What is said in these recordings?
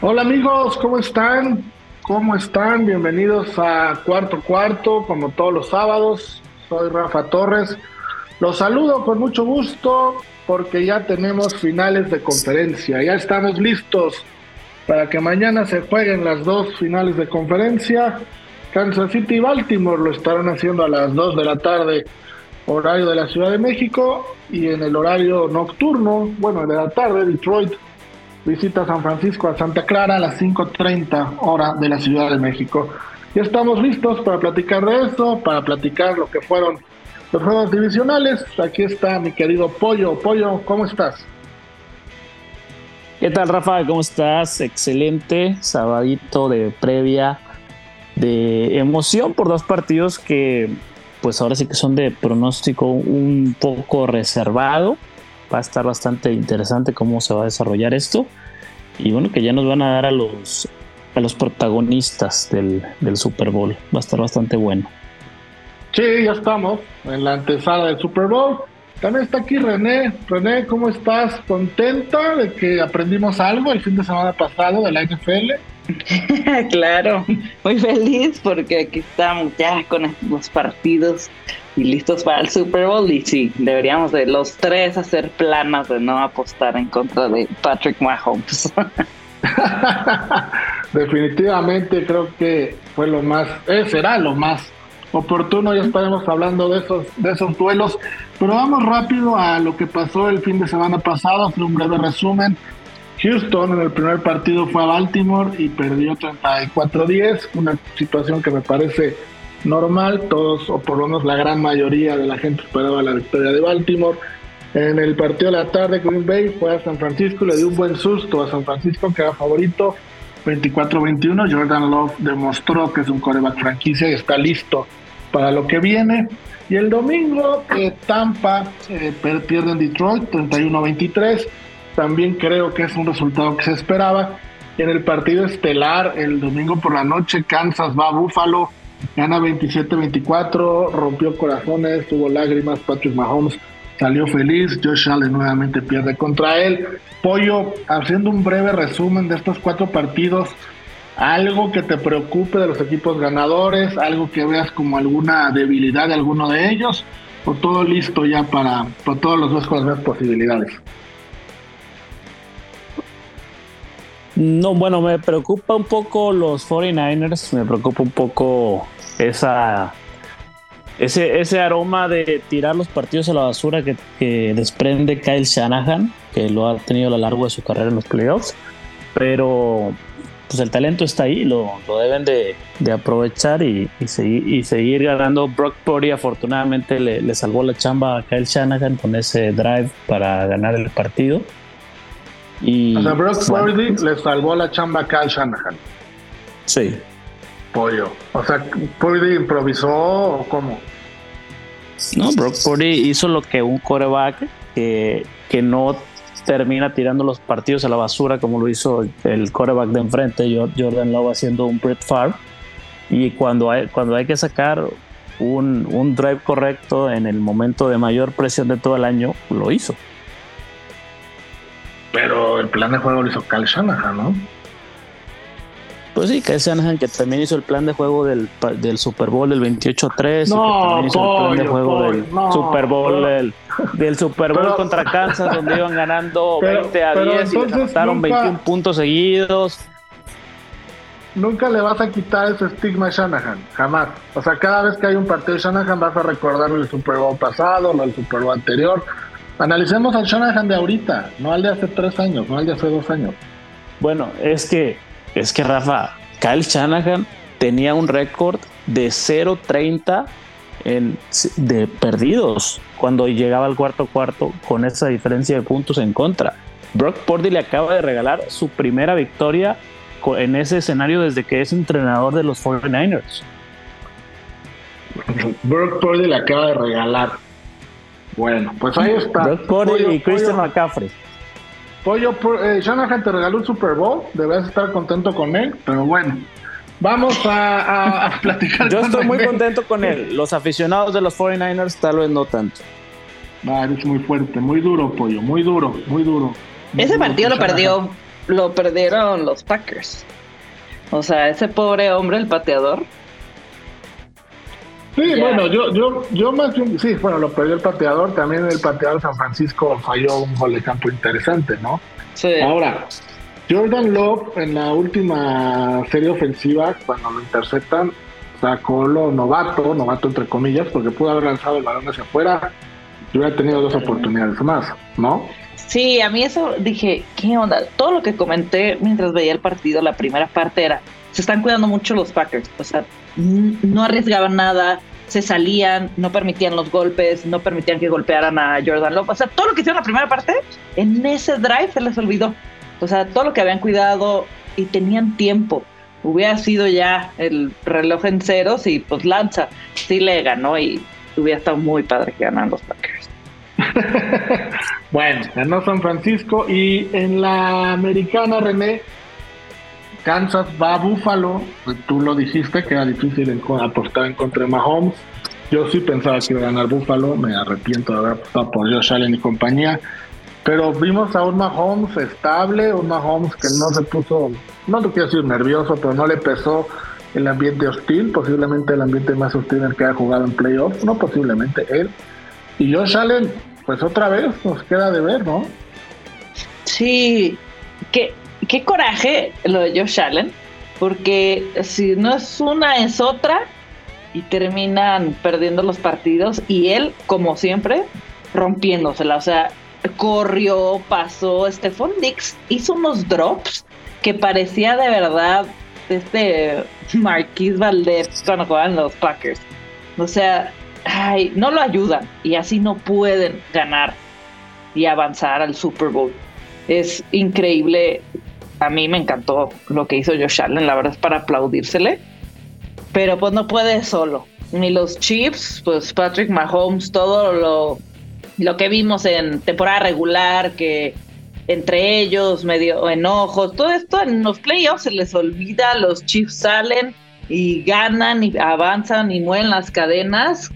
Hola amigos, ¿cómo están? ¿Cómo están? Bienvenidos a Cuarto Cuarto, como todos los sábados. Soy Rafa Torres. Los saludo con mucho gusto porque ya tenemos finales de conferencia. Ya estamos listos para que mañana se jueguen las dos finales de conferencia. Kansas City y Baltimore lo estarán haciendo a las 2 de la tarde, horario de la Ciudad de México, y en el horario nocturno, bueno, de la tarde, Detroit visita San Francisco a Santa Clara a las 5.30 hora de la Ciudad de México. Ya estamos listos para platicar de esto, para platicar lo que fueron los juegos divisionales. Aquí está mi querido Pollo. Pollo, ¿cómo estás? ¿Qué tal, Rafa? ¿Cómo estás? Excelente. Sabadito de previa de emoción por dos partidos que, pues ahora sí que son de pronóstico un poco reservado. Va a estar bastante interesante cómo se va a desarrollar esto. Y bueno, que ya nos van a dar a los, a los protagonistas del, del Super Bowl. Va a estar bastante bueno. Sí, ya estamos en la antesala del Super Bowl. También está aquí René. René, ¿cómo estás? ¿Contenta de que aprendimos algo el fin de semana pasado de la NFL? claro, muy feliz porque aquí estamos ya con los partidos y listos para el Super Bowl. Y sí, deberíamos de los tres hacer planas de no apostar en contra de Patrick Mahomes. Definitivamente creo que fue lo más, eh, será lo más oportuno, ya estaremos hablando de esos, de esos duelos. Pero vamos rápido a lo que pasó el fin de semana pasado, hacer un breve resumen. Houston en el primer partido fue a Baltimore y perdió 34-10, una situación que me parece normal, todos o por lo menos la gran mayoría de la gente esperaba la victoria de Baltimore. En el partido de la tarde Green Bay fue a San Francisco, le dio un buen susto a San Francisco que era favorito, 24-21. Jordan Love demostró que es un coreback franquicia y está listo para lo que viene. Y el domingo eh, Tampa eh, pierde en Detroit 31-23. También creo que es un resultado que se esperaba. En el partido estelar, el domingo por la noche, Kansas va a Buffalo, gana 27-24, rompió corazones, tuvo lágrimas. Patrick Mahomes salió feliz. Josh Allen nuevamente pierde contra él. Pollo, haciendo un breve resumen de estos cuatro partidos, algo que te preocupe de los equipos ganadores, algo que veas como alguna debilidad de alguno de ellos, o todo listo ya para, para todos los dos con las posibilidades. No, bueno, me preocupa un poco los 49ers, me preocupa un poco esa ese, ese aroma de tirar los partidos a la basura que, que, desprende Kyle Shanahan, que lo ha tenido a lo largo de su carrera en los playoffs. Pero pues el talento está ahí, lo, lo deben de, de aprovechar y, y, seguir, y seguir ganando. Brock Purdy afortunadamente le, le, salvó la chamba a Kyle Shanahan con ese drive para ganar el partido. Y, o sea, Brock Purdy le salvó la chamba a Kyle Shanahan. Sí. Pollo. O sea, ¿Purdy improvisó o cómo? No, Brock Purdy hizo lo que un coreback que, que no termina tirando los partidos a la basura como lo hizo el coreback de enfrente, Jordan Love haciendo un Brett Favre. Y cuando hay, cuando hay que sacar un, un drive correcto en el momento de mayor presión de todo el año, lo hizo. Pero el plan de juego lo hizo Cal Shanahan, ¿no? Pues sí, Kyle Shanahan que también hizo el plan de juego del, del Super Bowl del 28-3 no, y que también hizo pollo, el plan de juego pollo, del no, Super Bowl pero, del, del, Super Bowl pero, contra Kansas donde iban ganando pero, 20 a 10 y les anotaron nunca, 21 puntos seguidos. Nunca le vas a quitar ese estigma a Shanahan, jamás. O sea, cada vez que hay un partido de Shanahan vas a recordar el Super Bowl pasado, del Super Bowl anterior. Analicemos al Shanahan de ahorita, no al de hace tres años, no al de hace dos años. Bueno, es que, es que Rafa, Kyle Shanahan tenía un récord de 0-30 de perdidos cuando llegaba al cuarto cuarto con esa diferencia de puntos en contra. Brock Purdy le acaba de regalar su primera victoria en ese escenario desde que es entrenador de los 49ers. Brock Purdy le acaba de regalar. Bueno, pues ahí está. Brock Purdy y Christian McCaffrey. Pollo, eh, Shanahan te regaló un Super Bowl, debes estar contento con él, pero bueno, vamos a, platicar. Yo estoy muy contento con él. Los aficionados de los 49ers tal vez no tanto. Ah, es muy fuerte, muy duro, Pollo, muy duro, muy duro. ese partido lo perdió, lo perdieron los Packers. O sea, ese pobre hombre, el pateador, Sí, bueno, yo, yo, yo más bien, sí, bueno, lo perdió el pateador, también el pateador San Francisco falló un gol de campo interesante, ¿no? Sí. Ahora, Jordan Love en la última serie ofensiva, cuando lo interceptan, sacó lo novato, novato entre comillas, porque pudo haber lanzado el balón hacia afuera y hubiera tenido dos oportunidades más, ¿no? Sí, a mí eso dije, ¿qué onda? Todo lo que comenté mientras veía el partido, la primera parte era, se están cuidando mucho los Packers, o sea, no arriesgaban nada, se salían, no permitían los golpes, no permitían que golpearan a Jordan Love. O sea, todo lo que hicieron la primera parte, en ese drive se les olvidó. O sea, todo lo que habían cuidado y tenían tiempo. Hubiera sido ya el reloj en ceros y pues lanza. Sí le ganó y hubiera estado muy padre que ganaran los Packers. bueno, ganó San Francisco y en la americana, René, Kansas va a Buffalo, pues, tú lo dijiste que era difícil apostar en contra de Mahomes. Yo sí pensaba que iba a ganar Buffalo, me arrepiento de haber apostado por Josh Allen y compañía. Pero vimos a un Mahomes estable, un Mahomes que no se puso, no te quiero decir nervioso, pero no le pesó el ambiente hostil, posiblemente el ambiente más hostil en el que ha jugado en playoffs, no posiblemente él. Y Josh Allen, pues otra vez nos queda de ver, ¿no? Sí, que qué coraje lo de Josh Allen, porque si no es una, es otra, y terminan perdiendo los partidos, y él, como siempre, rompiéndosela. O sea, corrió, pasó. Stephon Dix hizo unos drops que parecía de verdad este Marquis Valdez cuando jugaban los Packers. O sea, ay, no lo ayudan y así no pueden ganar y avanzar al Super Bowl. Es increíble a mí me encantó lo que hizo Josh Allen, la verdad es para aplaudírsele. Pero pues no puede solo. Ni los Chiefs, pues Patrick Mahomes, todo lo, lo que vimos en temporada regular, que entre ellos medio enojos, todo esto en los playoffs se les olvida, los Chiefs salen y ganan y avanzan y mueven las cadenas,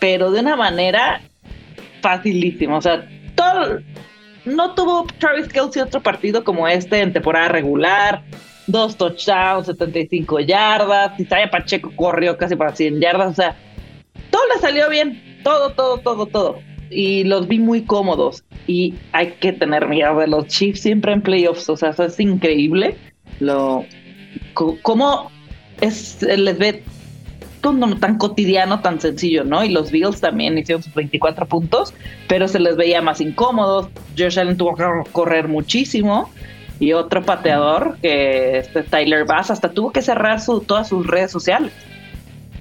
pero de una manera facilísima. O sea, todo, no tuvo Travis Kelsey otro partido como este en temporada regular. Dos touchdowns, 75 yardas. Isaiah Pacheco corrió casi para 100 yardas. O sea, todo le salió bien. Todo, todo, todo, todo. Y los vi muy cómodos. Y hay que tener miedo de los Chiefs siempre en playoffs. O sea, eso es increíble. Lo, cómo es, les ve tan cotidiano, tan sencillo, ¿no? Y los Bills también hicieron sus 24 puntos, pero se les veía más incómodos. Josh Allen tuvo que correr muchísimo. Y otro pateador, que este Tyler Bass, hasta tuvo que cerrar su, todas sus redes sociales.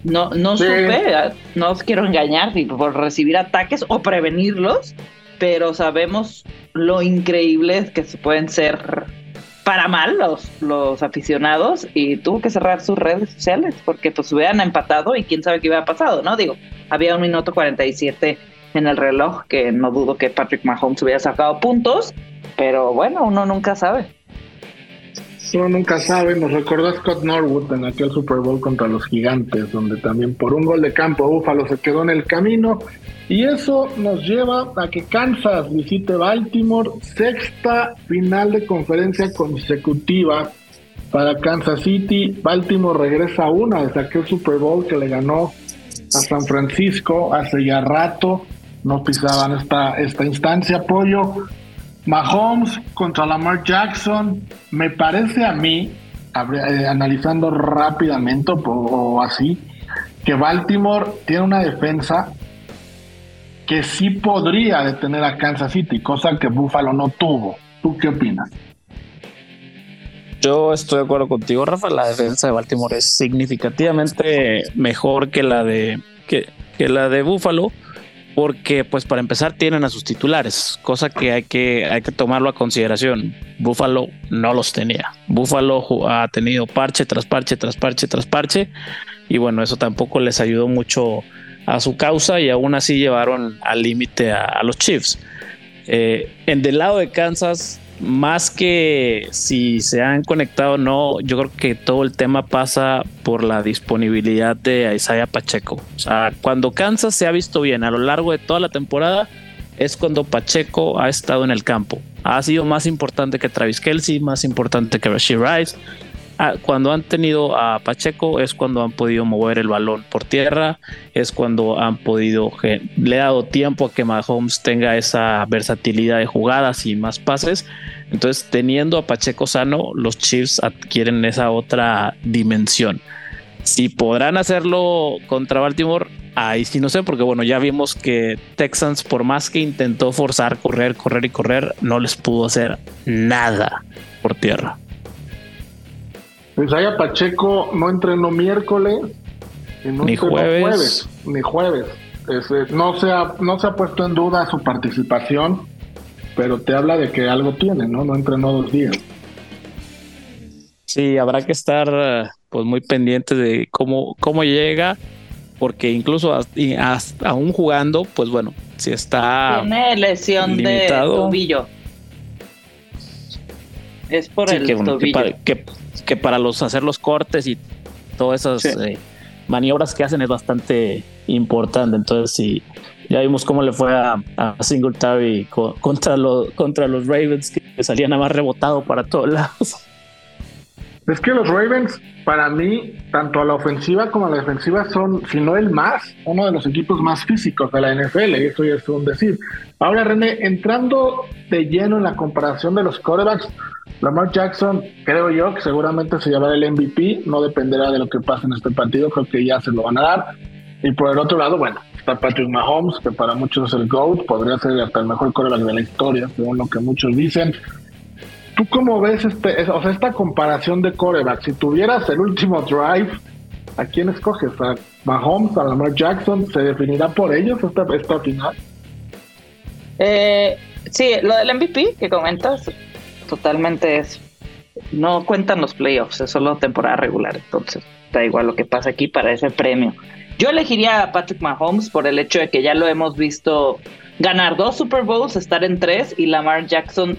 No, no supe, no os quiero engañar por recibir ataques o prevenirlos, pero sabemos lo increíbles que se pueden ser para mal los, los aficionados y tuvo que cerrar sus redes sociales porque pues hubieran empatado y quién sabe qué hubiera pasado, ¿no? Digo, había un minuto 47 en el reloj que no dudo que Patrick Mahomes hubiera sacado puntos, pero bueno, uno nunca sabe. Uno nunca sabe, nos recordó Scott Norwood en aquel Super Bowl contra los Gigantes, donde también por un gol de campo Búfalo se quedó en el camino y eso nos lleva a que Kansas visite Baltimore, sexta final de conferencia consecutiva para Kansas City. Baltimore regresa a una desde aquel Super Bowl que le ganó a San Francisco hace ya rato. No pisaban esta, esta instancia. Apoyo. Mahomes contra Lamar Jackson. Me parece a mí, eh, analizando rápidamente o así, que Baltimore tiene una defensa que sí podría detener a Kansas City, cosa que Buffalo no tuvo. ¿Tú qué opinas? Yo estoy de acuerdo contigo, Rafa. La defensa de Baltimore es significativamente mejor que la de que, la de Buffalo. Porque pues para empezar tienen a sus titulares, cosa que hay que, hay que tomarlo a consideración. Buffalo no los tenía. Buffalo ha tenido parche tras parche, tras parche, tras parche, y bueno, eso tampoco les ayudó mucho a su causa y aún así llevaron al límite a, los Chiefs. Eh, en del lado de Kansas, más que si se han conectado o no, yo creo que todo el tema pasa por la disponibilidad de Isaiah Pacheco. O sea, cuando Kansas se ha visto bien a lo largo de toda la temporada, es cuando Pacheco ha estado en el campo. Ha sido más importante que Travis Kelsey, más importante que Rashid Rice, cuando han tenido a Pacheco es cuando han podido mover el balón por tierra, es cuando han podido, le ha dado tiempo a que Mahomes tenga esa versatilidad de jugadas y más pases. Entonces, teniendo a Pacheco sano, los Chiefs adquieren esa otra dimensión. Si podrán hacerlo contra Baltimore, ahí sí no sé, porque bueno, ya vimos que Texans, por más que intentó forzar, correr, correr y correr, no les pudo hacer nada por tierra. Isaiah Pacheco no entrenó miércoles, ni jueves. ni jueves. no, se ha, no se ha puesto en duda su participación, pero te habla de que algo tiene, ¿no? No entrenó dos días. Sí, habrá que estar pues muy pendiente de cómo, cómo llega, porque incluso aún jugando, pues bueno, si está. Tiene lesión de tobillo. Es por el tobillo que para los hacer los cortes y todas esas eh, maniobras que hacen es bastante importante. Entonces, sí, ya vimos cómo le fue a, a Singletary contra, los contra los Ravens, que salían a más rebotado para todos lados. Es que los Ravens, para mí, tanto a la ofensiva como a la defensiva, son, si no el más, uno de los equipos más físicos de la NFL, y eso ya es un decir. Ahora, René, entrando de lleno en la comparación de los quarterbacks, Lamar Jackson, creo yo que seguramente se llevará el MVP, no dependerá de lo que pase en este partido, creo que ya se lo van a dar. Y por el otro lado, bueno, está Patrick Mahomes, que para muchos es el GOAT, podría ser hasta el mejor quarterback de la historia, según lo que muchos dicen. ¿Tú cómo ves este, o sea, esta comparación de quarterback? Si tuvieras el último drive, ¿a quién escoges? ¿A Mahomes, a Lamar Jackson? ¿Se definirá por ellos esta, esta final? Eh, sí, lo del MVP que comentas, totalmente es. No cuentan los playoffs, es solo temporada regular, entonces da igual lo que pasa aquí para ese premio. Yo elegiría a Patrick Mahomes por el hecho de que ya lo hemos visto ganar dos Super Bowls, estar en tres y Lamar Jackson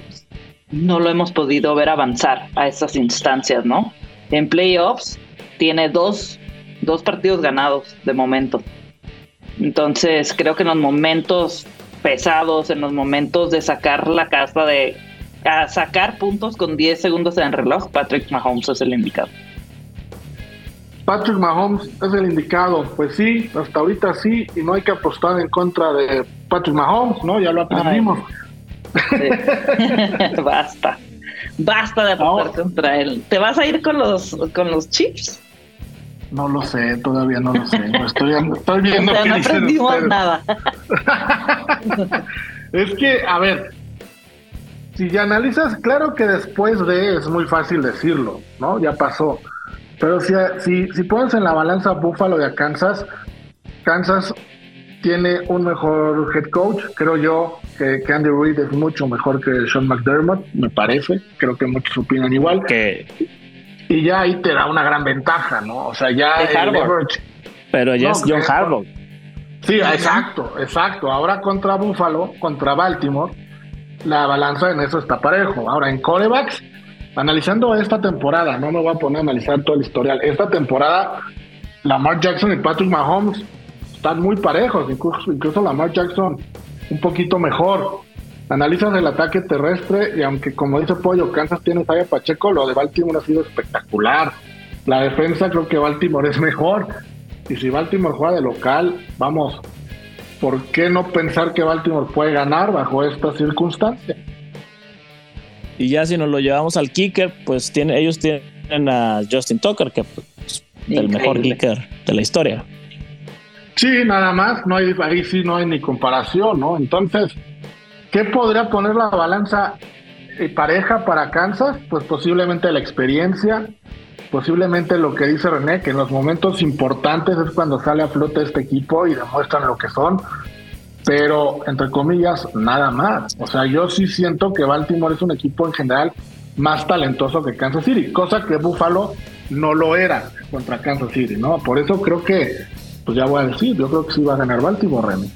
no lo hemos podido ver avanzar a esas instancias, ¿no? En playoffs tiene dos, dos partidos ganados de momento. Entonces creo que en los momentos pesados, en los momentos de sacar la casta de a sacar puntos con 10 segundos en el reloj, Patrick Mahomes es el indicado. Patrick Mahomes es el indicado, pues sí, hasta ahorita sí, y no hay que apostar en contra de Patrick Mahomes, ¿no? Ya lo aprendimos. Basta. Basta de apostar contra él. ¿Te vas a ir con los con los chips? No lo sé, todavía no lo sé. estoy, estoy viendo no aprendimos nada. es que, a ver, si ya analizas, claro que después de es muy fácil decirlo, ¿no? Ya pasó. Pero si, si, si pones en la balanza Buffalo y a Kansas, Kansas tiene un mejor head coach, creo yo que, Andy Reid es mucho mejor que Sean McDermott, me parece, creo que muchos opinan igual. Que... Y ya ahí te da una gran ventaja, ¿no? O sea, ya... Pero ya es John Harbaugh. Sí, exacto, exacto. Ahora contra Buffalo, contra Baltimore, la balanza en eso está parejo. Ahora, en corebacks, analizando esta temporada, no me voy a poner a analizar todo el historial. Esta temporada, Lamar Jackson y Patrick Mahomes están muy parejos, incluso, incluso Lamar Jackson un poquito mejor. Analizas el ataque terrestre y aunque como dice Pollo, Kansas tiene a Pacheco, lo de Baltimore ha sido espectacular. La defensa creo que Baltimore es mejor. Y si Baltimore juega de local, vamos, ¿por qué no pensar que Baltimore puede ganar bajo esta circunstancia? Y ya si nos lo llevamos al kicker, pues tiene, ellos tienen a Justin Tucker, que es el mejor kicker de la historia. Sí, nada más, no hay, ahí sí no hay ni comparación, ¿no? Entonces, ¿qué podría poner la balanza eh, pareja para Kansas? Pues posiblemente la experiencia, posiblemente lo que dice René, que en los momentos importantes es cuando sale a flote este equipo y demuestran lo que son. pero entre comillas, nada más. O sea, yo sí siento que Baltimore es un equipo en general más talentoso que Kansas City, cosa que Buffalo no lo era contra Kansas City, ¿no? Por eso creo que, pues ya voy a decir, yo creo que sí va a ganar Baltimore, Remy.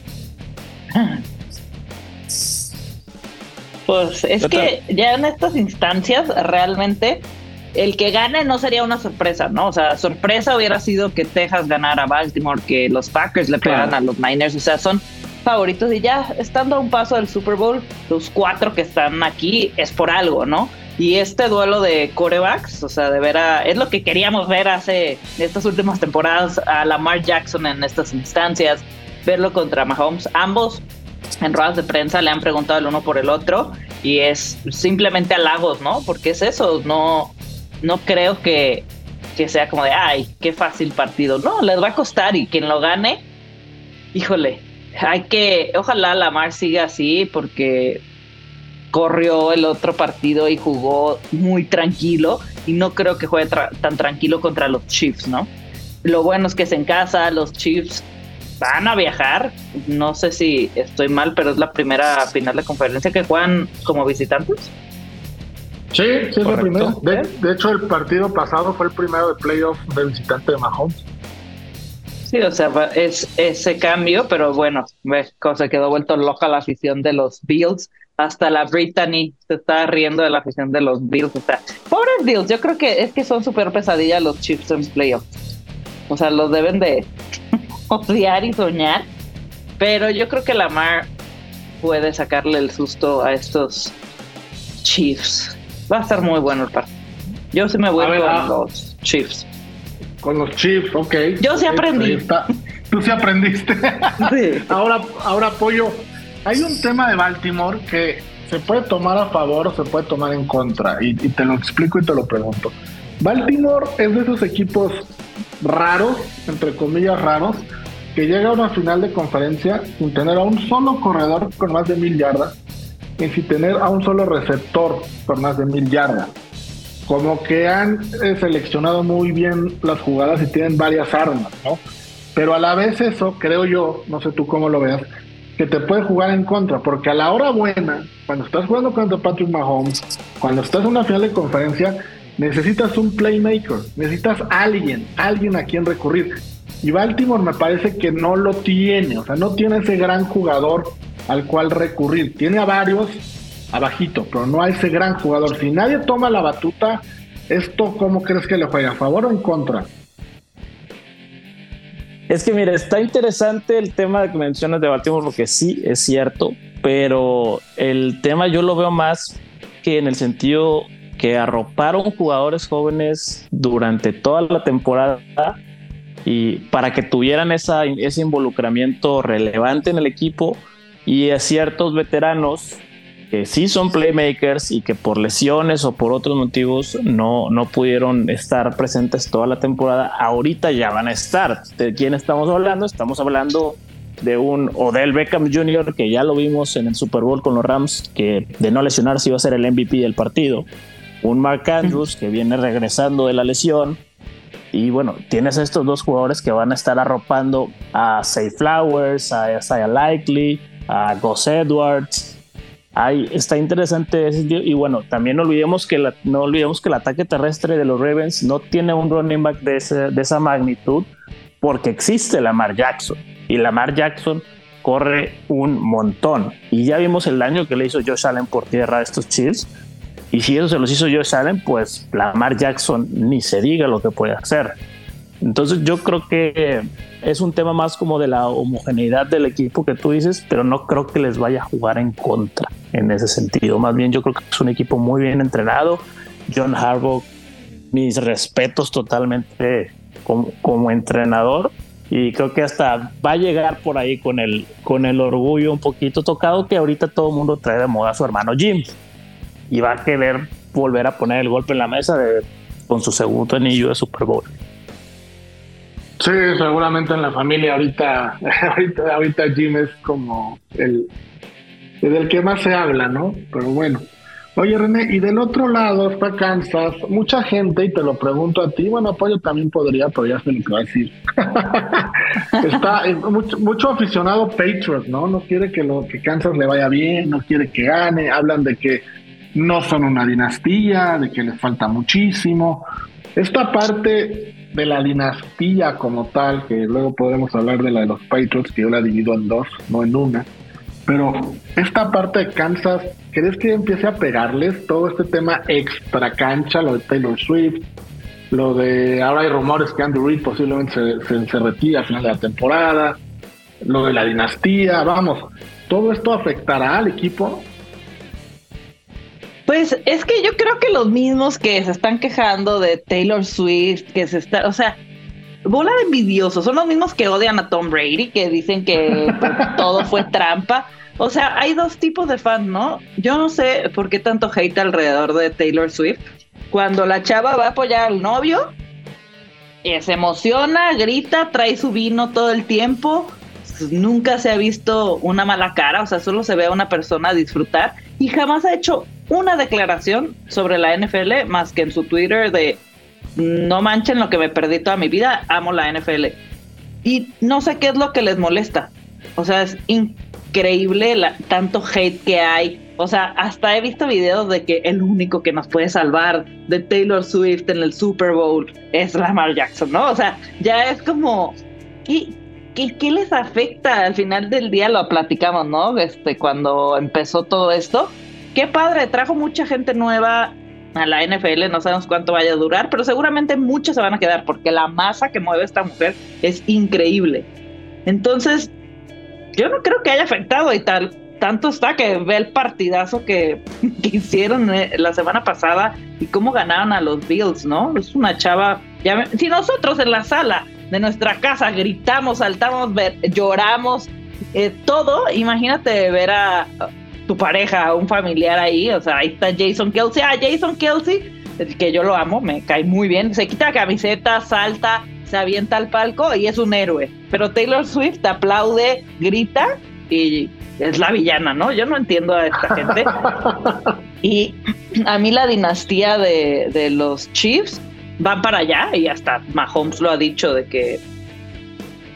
Pues es que ya en estas instancias realmente el que gane no sería una sorpresa, ¿no? O sea, sorpresa hubiera sido que Texas ganara a Baltimore, que los Packers le pegaran a los Niners, o sea, son favoritos y ya estando a un paso del Super Bowl, los cuatro que están aquí es por algo, ¿no? Y este duelo de corebacks, o sea, de ver es lo que queríamos ver hace estas últimas temporadas a Lamar Jackson en estas instancias, verlo contra Mahomes, ambos en ruedas de prensa le han preguntado el uno por el otro y es simplemente halagos, ¿no? Porque es eso, no, no creo que, que sea como de, ay, qué fácil partido. No, les va a costar y quien lo gane, híjole, hay que, ojalá Lamar siga así porque corrió el otro partido y jugó muy tranquilo y no creo que juegue tan tranquilo contra los Chiefs, ¿no? Lo bueno es que es en casa, los Chiefs van a viajar, no sé si estoy mal, pero es la primera final de conferencia que juegan como visitantes. Sí, sí es la primera. De, hecho, el partido pasado fue el primero de playoff de visitante de Mahomes. Sí, o sea, es ese cambio, pero bueno, ves se quedó vuelto loca la afición de los Bills. Hasta la Brittany se está riendo de la afición de los Bills. O sea, pobres Bills, yo creo que es que son súper pesadillas los Chiefs en playoffs. O sea, los deben de odiar y soñar. Pero yo creo que Lamar puede sacarle el susto a estos Chiefs. Va a estar muy bueno el partido. Yo sí me voy con ah. los Chiefs. Con los Chiefs, ok. Yo sí aprendí. Tú sí aprendiste. ahora, ahora apoyo. Hay un tema de Baltimore que se puede tomar a favor o se puede tomar en contra. Y, y te lo explico y te lo pregunto. Baltimore es de esos equipos raros, entre comillas raros, que llega a una final de conferencia sin tener a un solo corredor con más de mil yardas y sin tener a un solo receptor con más de mil yardas. Como que han eh, seleccionado muy bien las jugadas y tienen varias armas, ¿no? Pero a la vez eso, creo yo, no sé tú cómo lo veas, que te puede jugar en contra, porque a la hora buena, cuando estás jugando contra Patrick Mahomes, cuando estás en una final de conferencia, necesitas un playmaker, necesitas alguien, alguien a quien recurrir. Y Baltimore me parece que no lo tiene, o sea, no tiene ese gran jugador al cual recurrir. Tiene a varios abajito, pero no a ese gran jugador. Si nadie toma la batuta, ¿esto cómo crees que le juega? ¿A favor o en contra? Es que mira, está interesante el tema que mencionas de Baltimore, porque sí, es cierto, pero el tema yo lo veo más que en el sentido que arroparon jugadores jóvenes durante toda la temporada y para que tuvieran esa, ese involucramiento relevante en el equipo y a ciertos veteranos que sí son playmakers y que por lesiones o por otros motivos no, no pudieron estar presentes toda la temporada, ahorita ya van a estar. ¿De quién estamos hablando? Estamos hablando de un Odell Beckham Jr., que ya lo vimos en el Super Bowl con los Rams, que de no lesionarse iba a ser el MVP del partido un Mark Andrews que viene regresando de la lesión. Y bueno, tienes estos dos jugadores que van a estar arropando a Say Flowers, a Isaiah Likely, a Gus Edwards. Ahí está interesante ese Y bueno, también olvidemos que, no olvidemos que el ataque terrestre de los Ravens no tiene un running back de, de esa magnitud porque existe Lamar Jackson. Y Lamar Jackson corre un montón. Y ya vimos el daño que le hizo Josh Allen por tierra a estos Chiefs y si eso se los hizo Josh Allen, pues Lamar Jackson ni se diga lo que puede hacer. Entonces yo creo que es un tema más como de la homogeneidad del equipo que tú dices, pero no creo que les vaya a jugar en contra en ese sentido. Más bien yo creo que es un equipo muy bien entrenado. John Harbaugh, mis respetos totalmente como, como entrenador y creo que hasta va a llegar por ahí con el, con el orgullo un poquito tocado que ahorita todo el mundo trae de moda a su hermano Jim y va a querer volver a poner el golpe en la mesa con su segundo anillo de Super Bowl. Sí, seguramente en la familia ahorita, ahorita, ahorita Jim es como el, el del que más se habla, ¿no? Pero bueno, Oye, René, y del otro lado está Kansas. Mucha gente, y te lo pregunto a ti, bueno, apoyo también podría, pero ya sé lo que va a decir. está eh, mucho, mucho, aficionado Patriots, ¿no? No quiere que, lo, que Kansas le vaya bien, no quiere que gane. Hablan de que no son una dinastía, de que les falta muchísimo. Esta parte de la dinastía como tal, que luego podemos hablar de la de los Patriots, que yo la divido en dos, no en una. Pero esta parte de Kansas, ¿crees que empiece a pegarles todo este tema extra cancha, lo de Taylor Swift, lo de ahora hay rumores que Andy Reid posiblemente se, se, retira al final de la temporada, lo de la dinastía, vamos, ¿todo esto afectará al equipo? Pues es que yo creo que los mismos que se están quejando de Taylor Swift, que se está, o sea, bola de envidiosos, son los mismos que odian a Tom Brady, que dicen que todo fue trampa. O sea, hay dos tipos de fans, ¿no? Yo no sé por qué tanto hate alrededor de Taylor Swift. Cuando la chava va a apoyar al novio, eh, se emociona, grita, trae su vino todo el tiempo. Nunca se ha visto una mala cara, o sea, solo se ve a una persona disfrutar y jamás ha hecho una declaración sobre la NFL más que en su Twitter de no manchen lo que me perdí toda mi vida, amo la NFL. Y no sé qué es lo que les molesta. O sea, es increíble la, tanto hate que hay. O sea, hasta he visto videos de que el único que nos puede salvar de Taylor Swift en el Super Bowl es Lamar Jackson, ¿no? O sea, ya es como, ¿qué, qué, les afecta? Al final del día lo platicamos, ¿no? Este, cuando empezó todo esto. Qué padre, trajo mucha gente nueva, a la NFL, no sabemos cuánto vaya a durar, pero seguramente muchos se van a quedar porque la masa que mueve esta mujer es increíble. Entonces, yo no creo que haya afectado y tal. Tanto está que ve el partidazo que, hicieron eh, la semana pasada y cómo ganaron a los Bills, ¿no? Es una chava. Si nosotros en la sala de nuestra casa gritamos, saltamos, lloramos, eh, todo, imagínate ver a, tu pareja, un familiar ahí, o sea, ahí está Jason Kelsey, ah, Jason Kelsey, que yo lo amo, me cae muy bien, se quita la camiseta, salta, se avienta al palco y es un héroe, pero Taylor Swift aplaude, grita y es la villana, ¿no? Yo no entiendo a esta gente. y a mí la dinastía de, de los Chiefs van para allá y hasta Mahomes lo ha dicho de que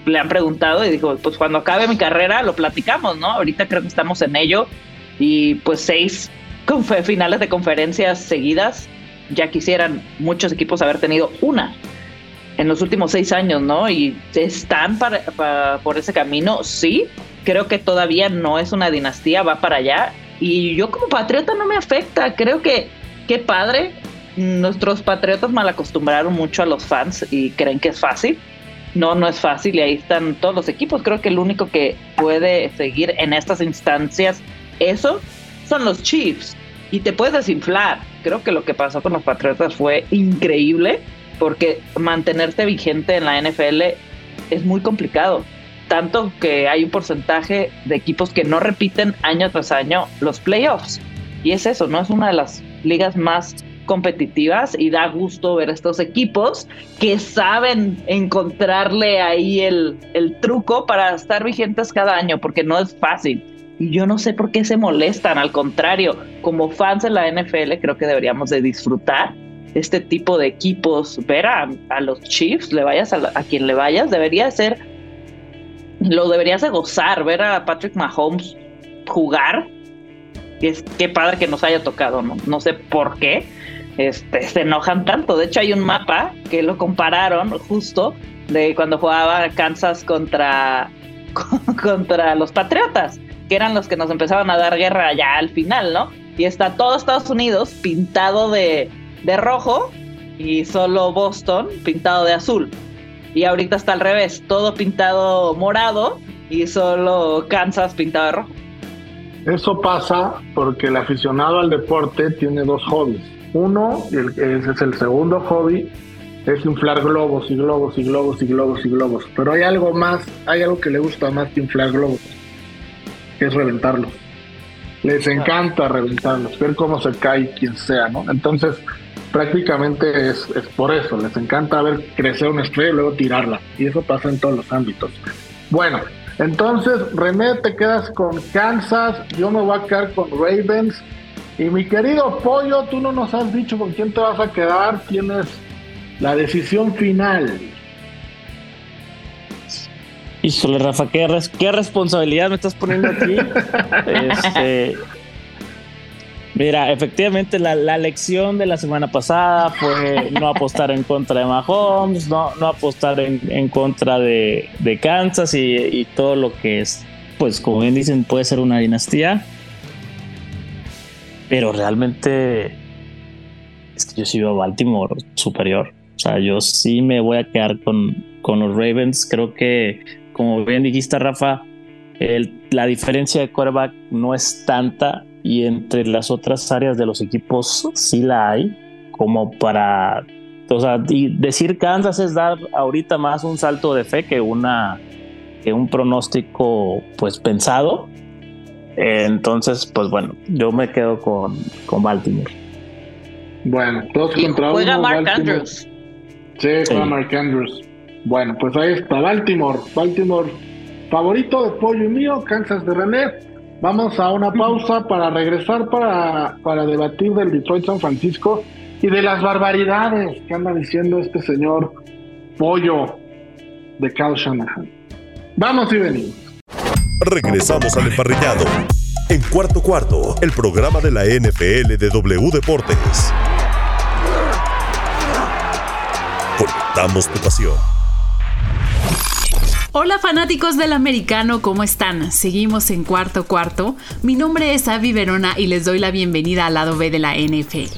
le han preguntado y dijo, pues cuando acabe mi carrera lo platicamos, ¿no? Ahorita creo que estamos en ello y pues seis finales de conferencias seguidas. Ya quisieran muchos equipos haber tenido una en los últimos seis años, ¿no? Y están para, por ese camino, sí. Creo que todavía no es una dinastía, va para allá. Y yo como patriota no me afecta. Creo que qué padre. Nuestros patriotas mal acostumbraron mucho a los fans y creen que es fácil. No, no es fácil y ahí están todos los equipos. Creo que el único que puede seguir en estas instancias eso son los Chiefs y te puedes desinflar. Creo que lo que pasó con los Patriotas fue increíble porque mantenerte vigente en la NFL es muy complicado. Tanto que hay un porcentaje de equipos que no repiten año tras año los playoffs. Y es eso, ¿no? Es una de las ligas más competitivas y da gusto ver estos equipos que saben encontrarle ahí el, el truco para estar vigentes cada año, porque no es fácil. Y yo no sé por qué se molestan, al contrario, como fans de la NFL creo que deberíamos de disfrutar este tipo de equipos, ver a, los Chiefs, le vayas a, quien le vayas, debería ser, lo deberías de gozar, ver a Patrick Mahomes jugar, es, qué padre que nos haya tocado, no, no sé por qué, este, se enojan tanto, de hecho hay un mapa que lo compararon justo de cuando jugaba Kansas contra, contra los Patriotas que eran los que nos empezaban a dar guerra ya al final, ¿no? Y está todo Estados Unidos pintado de, rojo y solo Boston pintado de azul. Y ahorita está al revés, todo pintado morado y solo Kansas pintado de rojo. Eso pasa porque el aficionado al deporte tiene dos hobbies. Uno, ese es el segundo hobby, es inflar globos y globos y globos y globos y globos. Pero hay algo más, hay algo que le gusta más que inflar globos que es reventarlos. Les encanta reventarlos, ver cómo se cae quien sea, ¿no? Entonces, prácticamente es, por eso, les encanta ver crecer una estrella y luego tirarla. Y eso pasa en todos los ámbitos. Bueno, entonces, René, te quedas con Kansas, yo me voy a quedar con Ravens. Y mi querido Pollo, tú no nos has dicho con quién te vas a quedar, tienes la decisión final. Híjole, Rafa, qué, responsabilidad me estás poniendo aquí. este, Mira, efectivamente la, lección de la semana pasada fue no apostar en contra de Mahomes, no, no apostar en, contra de, Kansas y, todo lo que es, pues como bien dicen, puede ser una dinastía. Pero realmente es que yo sí veo a Baltimore superior. O sea, yo sí me voy a quedar con, con los Ravens. Creo que, como bien dijiste, Rafa, la diferencia de quarterback no es tanta y entre las otras áreas de los equipos sí la hay, como para, o sea, decir Kansas es dar ahorita más un salto de fe que una que un pronóstico pues pensado. Entonces, pues bueno, yo me quedo con, con Baltimore. Bueno, todos contra Juega Mark Andrews. Sí, juega Mark Andrews. Bueno, pues ahí está Baltimore. Baltimore, favorito de Pollo mío, Kansas de René. Vamos a una pausa para regresar para, para debatir del Detroit San Francisco y de las barbaridades que anda diciendo este señor Pollo de Cal Shanahan. Vamos y venimos. Regresamos al emparrillado. En cuarto cuarto, el programa de la NFL de W Deportes. Conectamos tu pasión. Hola fanáticos del americano, ¿cómo están? Seguimos en cuarto cuarto. Mi nombre es Avi Verona y les doy la bienvenida al lado B de la NFL.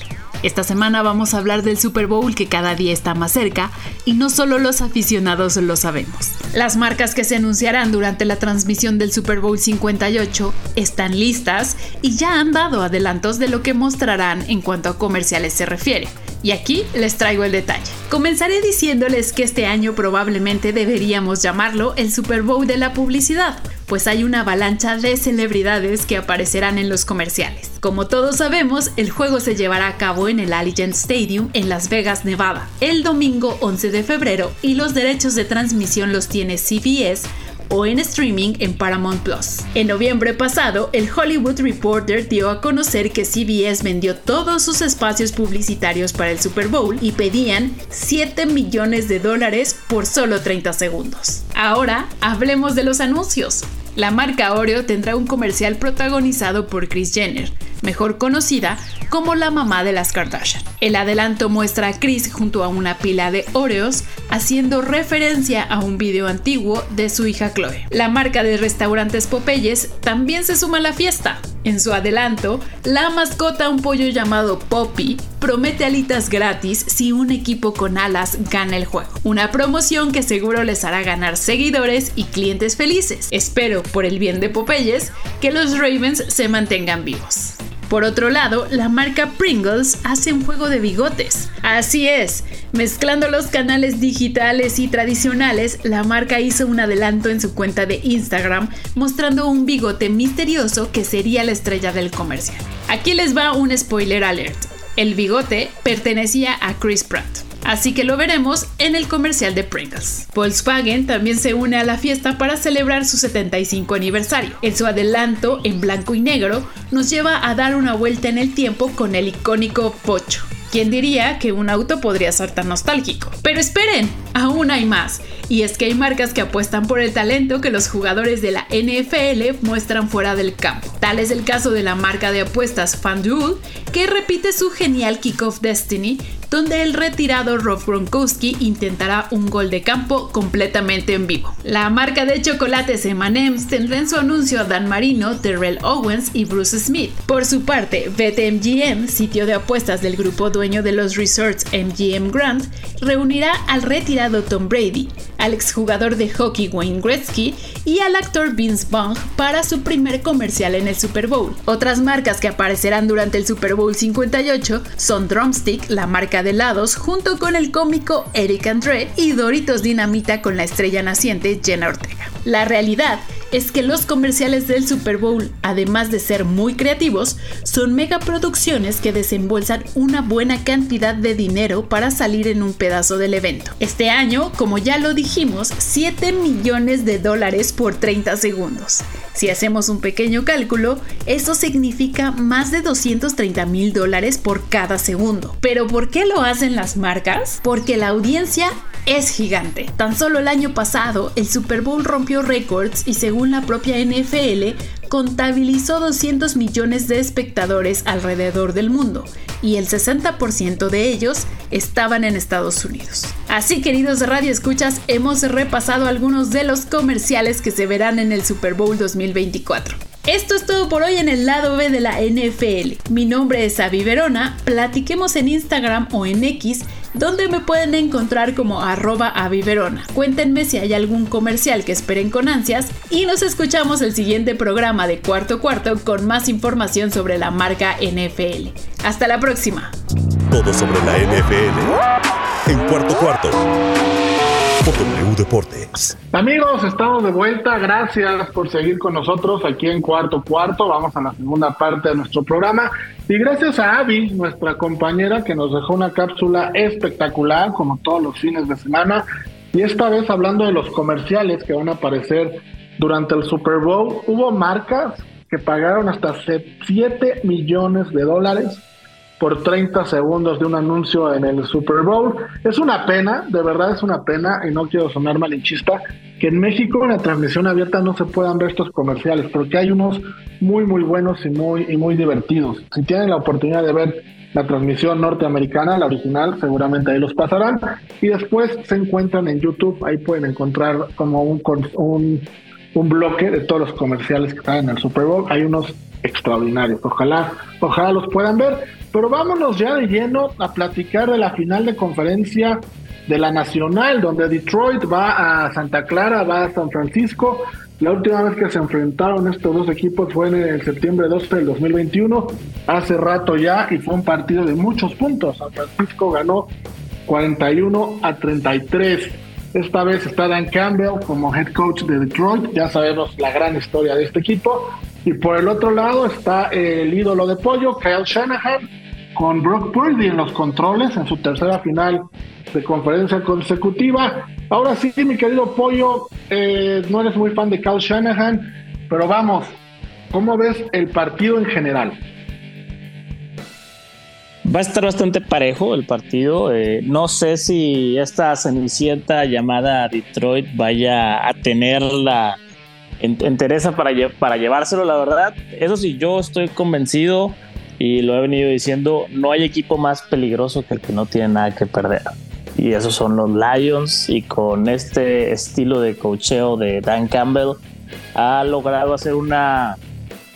Esta semana vamos a hablar del Super Bowl que cada día está más cerca y no solo los aficionados lo sabemos. Las marcas que se anunciarán durante la transmisión del Super Bowl 58 están listas y ya han dado adelantos de lo que mostrarán en cuanto a comerciales se refiere. Y aquí les traigo el detalle. Comenzaré diciéndoles que este año probablemente deberíamos llamarlo el Super Bowl de la publicidad, pues hay una avalancha de celebridades que aparecerán en los comerciales. Como todos sabemos, el juego se llevará a cabo en el Allegiant Stadium en Las Vegas, Nevada, el domingo 11 de febrero y los derechos de transmisión los tiene CBS o en streaming en Paramount Plus. En noviembre pasado, el Hollywood Reporter dio a conocer que CBS vendió todos sus espacios publicitarios para el Super Bowl y pedían 7 millones de dólares por solo 30 segundos. Ahora, hablemos de los anuncios. La marca Oreo tendrá un comercial protagonizado por Kris Jenner, mejor conocida como la mamá de las Kardashian. El adelanto muestra a Kris junto a una pila de Oreos haciendo referencia a un video antiguo de su hija Chloe. La marca de restaurantes Popeyes también se suma a la fiesta. En su adelanto, la mascota, un pollo llamado Poppy, promete alitas gratis si un equipo con alas gana el juego. Una promoción que seguro les hará ganar seguidores y clientes felices. Espero, por el bien de Popeyes, que los Ravens se mantengan vivos. Por otro lado, la marca Pringles hace un juego de bigotes. Así es, mezclando los canales digitales y tradicionales, la marca hizo un adelanto en su cuenta de Instagram mostrando un bigote misterioso que sería la estrella del comercial. Aquí les va un spoiler alert. El bigote pertenecía a Chris Pratt así que lo veremos en el comercial de Pringles. Volkswagen también se une a la fiesta para celebrar su 75 aniversario. En su adelanto en blanco y negro nos lleva a dar una vuelta en el tiempo con el icónico Pocho. ¿Quién diría que un auto podría ser tan nostálgico? Pero esperen, aún hay más. Y es que hay marcas que apuestan por el talento que los jugadores de la NFL muestran fuera del campo. Tal es el caso de la marca de apuestas FanDuel, que repite su genial Kickoff Destiny donde el retirado Rob Gronkowski intentará un gol de campo completamente en vivo. La marca de chocolates M&M's tendrá en su anuncio a Dan Marino, Terrell Owens y Bruce Smith. Por su parte, BetMGM, sitio de apuestas del grupo dueño de los resorts MGM Grand, reunirá al retirado Tom Brady, al exjugador de hockey Wayne Gretzky y al actor Vince Vaughn para su primer comercial en el Super Bowl. Otras marcas que aparecerán durante el Super Bowl 58 son Drumstick, la marca de helados junto con el cómico Eric Andre y Doritos Dinamita con la estrella naciente Jenna Ortega. La realidad es que los comerciales del Super Bowl, además de ser muy creativos, son megaproducciones que desembolsan una buena cantidad de dinero para salir en un pedazo del evento. Este año, como ya lo dijimos, 7 millones de dólares por 30 segundos. Si hacemos un pequeño cálculo, eso significa más de 230 mil dólares por cada segundo. ¿Pero por qué lo hacen las marcas? Porque la audiencia es gigante. Tan solo el año pasado, el Super Bowl rompió récords y según la propia NFL, contabilizó 200 millones de espectadores alrededor del mundo y el 60% de ellos estaban en Estados Unidos. Así, queridos Radio Escuchas, hemos repasado algunos de los comerciales que se verán en el Super Bowl 2024. Esto es todo por hoy en el lado B de la NFL. Mi nombre es Avi Verona, platiquemos en Instagram o en X donde me pueden encontrar como arroba aviverona. Cuéntenme si hay algún comercial que esperen con ansias y nos escuchamos el siguiente programa de Cuarto Cuarto con más información sobre la marca NFL. Hasta la próxima. Todo sobre la NFL en Cuarto Cuarto W Deportes. Amigos, estamos de vuelta. Gracias por seguir con nosotros aquí en Cuarto Cuarto. Vamos a la segunda parte de nuestro programa. Y gracias a Avi, nuestra compañera, que nos dejó una cápsula espectacular, como todos los fines de semana. Y esta vez hablando de los comerciales que van a aparecer durante el Super Bowl, hubo marcas que pagaron hasta 7 millones de dólares por 30 segundos de un anuncio en el Super Bowl. Es una pena, de verdad es una pena, y no quiero sonar malinchista, que en México en la transmisión abierta no se puedan ver estos comerciales, porque hay unos muy, muy buenos y muy, y muy divertidos. Si tienen la oportunidad de ver la transmisión norteamericana, la original, seguramente ahí los pasarán. Y después se encuentran en YouTube, ahí pueden encontrar como un, un, un bloque de todos los comerciales que están en el Super Bowl. Hay unos extraordinarios. Ojalá, ojalá los puedan ver. Pero vámonos ya de lleno a platicar de la final de conferencia de la Nacional, donde Detroit va a Santa Clara, va a San Francisco. La última vez que se enfrentaron estos dos equipos fue en el septiembre 12 del 2021, hace rato ya, y fue un partido de muchos puntos. San Francisco ganó 41 a 33. Esta vez está Dan Campbell como head coach de Detroit, ya sabemos la gran historia de este equipo. Y por el otro lado está el ídolo de pollo, Kyle Shanahan, con Brock Purdy en los controles en su tercera final de conferencia consecutiva. Ahora sí, mi querido Pollo, eh, no eres muy fan de Kyle Shanahan, pero vamos, ¿cómo ves el partido en general? Va a estar bastante parejo el partido. Eh, no sé si esta cenicienta llamada Detroit vaya a tener la interesa para, para llevárselo, la verdad. Eso sí, yo estoy convencido y lo he venido diciendo, no hay equipo más peligroso que el que no tiene nada que perder. Y esos son los Lions y con este estilo de cocheo de Dan Campbell ha logrado hacer una,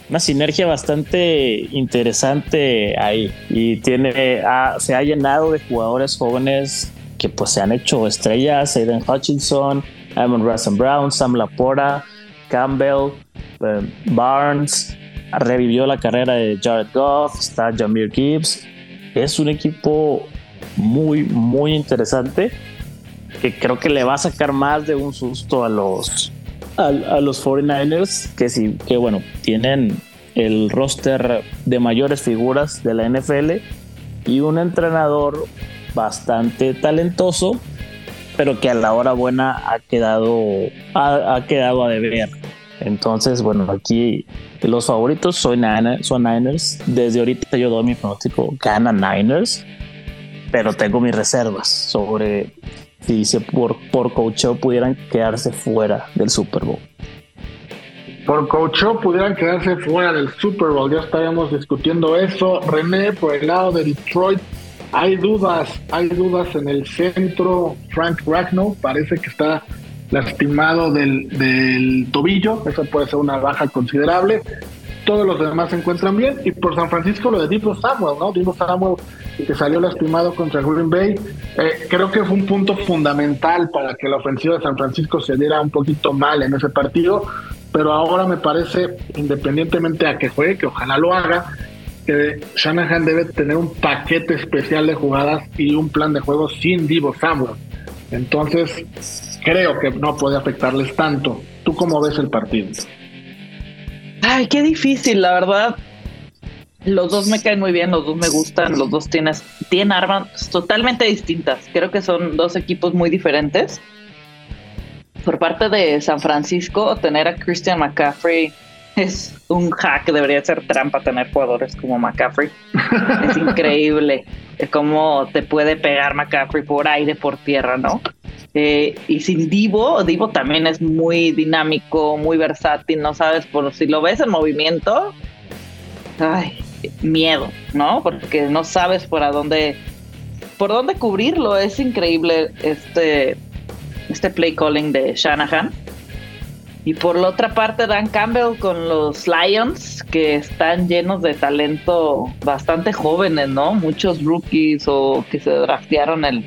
una sinergia bastante interesante ahí y tiene se ha llenado de jugadores jóvenes que pues se han hecho estrellas, Aiden Hutchinson, Amon Russell Brown, Sam Laporta, Campbell, eh, Barnes, revivió la carrera de Jared Goff, está Jameer Gibbs. Es un equipo muy, muy interesante que creo que le va a sacar más de un susto a los, a, los 49ers, que sí, que bueno, tienen el roster de mayores figuras de la NFL y un entrenador bastante talentoso, pero que a la hora buena ha quedado, ha, ha quedado a deber. Entonces, bueno, aquí los favoritos son, Niners. Desde ahorita yo doy mi pronóstico, gana Niners, pero tengo mis reservas sobre si por, por coacheo pudieran quedarse fuera del Super Bowl. Por coacheo pudieran quedarse fuera del Super Bowl, ya estaríamos discutiendo eso. René, por el lado de Detroit, hay dudas, hay dudas en el centro. Frank Ragnow parece que está lastimado del, tobillo, eso puede ser una baja considerable. Todos los demás se encuentran bien. Y por San Francisco lo de Divo Samuel, ¿no? Divo Samuel que salió lastimado contra Green Bay. Eh, creo que fue un punto fundamental para que la ofensiva de San Francisco se diera un poquito mal en ese partido. Pero ahora me parece, independientemente a que juegue, que ojalá lo haga, que Shanahan debe tener un paquete especial de jugadas y un plan de juego sin Divo Samuel. Entonces, creo que no puede afectarles tanto. ¿Tú cómo ves el partido? Ay, qué difícil, la verdad. Los dos me caen muy bien, los dos me gustan, los dos tienen, tienen armas totalmente distintas. Creo que son dos equipos muy diferentes. Por parte de San Francisco, tener a Christian McCaffrey es un hack, debería ser trampa tener jugadores como McCaffrey. es increíble cómo te puede pegar McCaffrey por aire, por tierra, ¿no? Eh, y sin Divo, Divo también es muy dinámico, muy versátil, no sabes, por si lo ves en movimiento, ay, miedo, ¿no? Porque no sabes por a dónde, por dónde cubrirlo. Es increíble este, este play calling de Shanahan. Y por la otra parte, Dan Campbell con los Lions, que están llenos de talento bastante jóvenes, ¿no? Muchos rookies o que se draftearon el,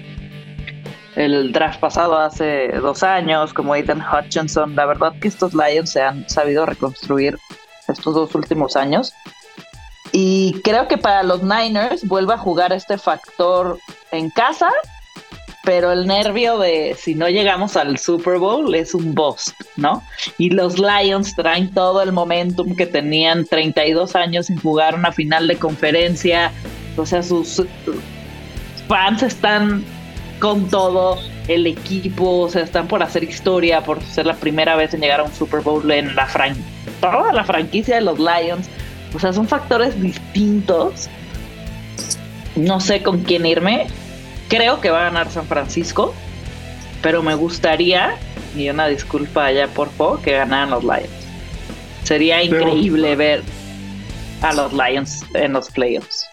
el draft pasado hace dos años, como Ethan Hutchinson. La verdad que estos Lions se han sabido reconstruir estos dos últimos años. Y creo que para los Niners vuelve a jugar este factor en casa pero el nervio de si no llegamos al Super Bowl es un bust, ¿no? Y los Lions traen todo el momentum que tenían 32 años sin jugar una final de conferencia, o sea, sus fans están con todo, el equipo, o sea, están por hacer historia, por ser la primera vez en llegar a un Super Bowl en la fran toda la franquicia de los Lions, o sea, son factores distintos. No sé con quién irme, Creo que va a ganar San Francisco, pero me gustaría, y una disculpa allá por favor, que ganaran los Lions. Sería increíble ver a los Lions en los playoffs.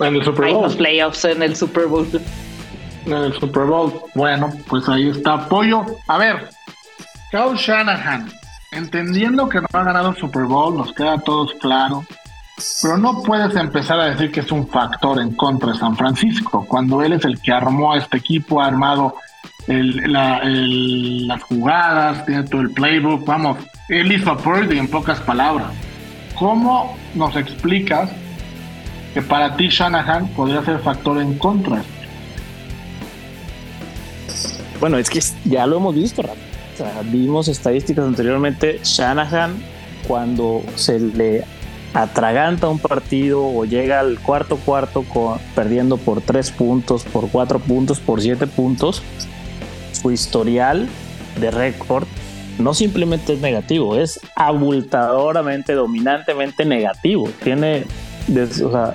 En el Super Bowl. En los playoffs, en el Super Bowl. El Super Bowl. Bueno, pues ahí está apoyo. A ver, Kyle Shanahan, entendiendo que no ha ganado el Super Bowl, nos queda a todos claro pero no puedes empezar a decir que es un factor en contra de San Francisco, cuando él es el que armó a este equipo, ha armado las jugadas, tiene todo el playbook, vamos, él hizo a Purdy en pocas palabras. ¿Cómo nos explicas que para ti Shanahan podría ser factor en contra? Bueno, es que ya lo hemos visto, vimos estadísticas anteriormente, Shanahan cuando se le atraganta un partido o llega al cuarto cuarto perdiendo por tres puntos, por cuatro puntos, por siete puntos, su historial de récord no simplemente es negativo, es abultadoramente, dominantemente negativo. Tiene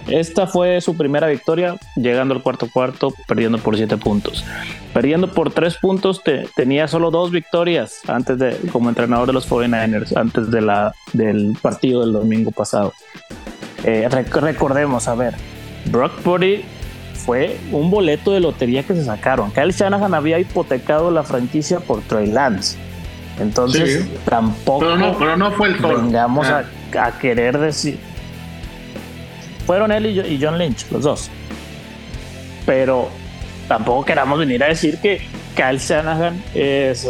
esta fue su primera victoria llegando al cuarto cuarto, perdiendo por siete puntos. Perdiendo por tres puntos, tenía solo dos victorias antes de, como entrenador de los 49ers, antes de la, del partido del domingo pasado. Eh, recordemos, a ver, Brock Purdy fue un boleto de lotería que se sacaron. Kyle Shanahan había hipotecado la franquicia por Trey Lance. Entonces, tampoco pero no, fue el vengamos a, a, querer decir fueron él y, John Lynch, los dos. Pero tampoco queramos venir a decir que Kyle Shanahan es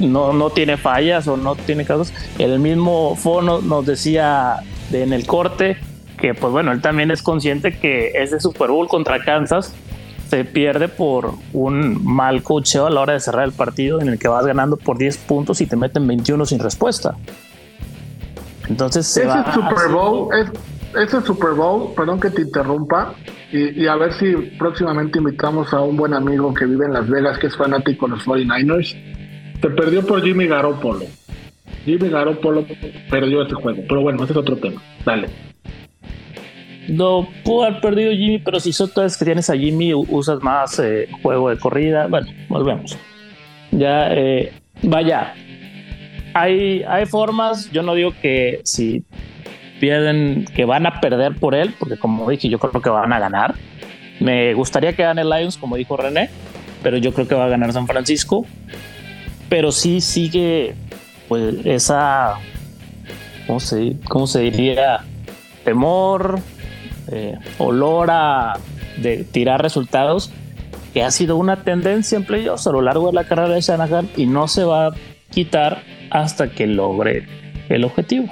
no, no tiene fallas o no tiene casos. El mismo Fono nos decía en el corte que, pues bueno, él también es consciente que ese Super Bowl contra Kansas se pierde por un mal cocheo a la hora de cerrar el partido en el que vas ganando por 10 puntos y te meten 21 sin respuesta. Entonces ese Super Bowl es ese Super Bowl, perdón que te interrumpa, y, a ver si próximamente invitamos a un buen amigo que vive en Las Vegas, que es fanático de los 49ers. Se perdió por Jimmy Garoppolo. Jimmy Garoppolo perdió ese juego, pero bueno, ese es otro tema. Dale. No pudo haber perdido Jimmy, pero si son todas que tienes a Jimmy, usas más eh, juego de corrida. Bueno, volvemos. Ya, eh, vaya. Hay, hay formas, yo no digo que si pierden, que van a perder por él, porque como dije, yo creo que van a ganar. Me gustaría que gane Lions, como dijo René, pero yo creo que va a ganar San Francisco. Pero sí sigue, pues, esa, ¿cómo se, cómo se diría? Temor, eh, olor a de tirar resultados, que ha sido una tendencia en playoffs a lo largo de la carrera de Shanahan y no se va a quitar hasta que logre el objetivo.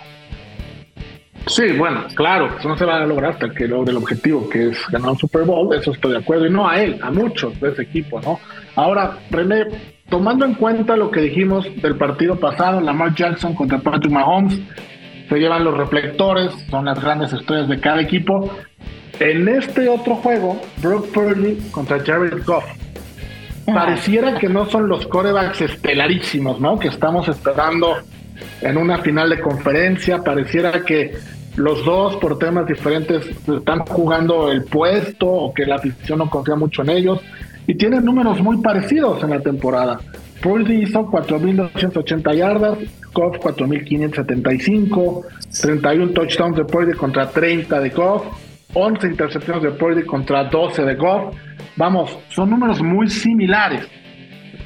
Sí, bueno, claro, no se va a lograr hasta que logre el objetivo, que es ganar un Super Bowl, eso estoy de acuerdo, y no a él, a muchos de ese equipo, ¿no? Ahora, René, tomando en cuenta lo que dijimos del partido pasado, Lamar Jackson contra Patrick Mahomes, se llevan los reflectores, son las grandes estrellas de cada equipo. En este otro juego, Brock Purdy contra Jared Goff. Pareciera que no son los corebacks estelarísimos, ¿no? Que estamos esperando en una final de conferencia. Pareciera que los dos, por temas diferentes, están jugando el puesto o que la afición no confía mucho en ellos. Y tienen números muy parecidos en la temporada. Purdy hizo 4.280 yardas, Goff 4.575, 31 touchdowns de Purdy contra 30 de Goff, 11 intercepciones de Purdy contra 12 de Goff. Vamos, son números muy similares.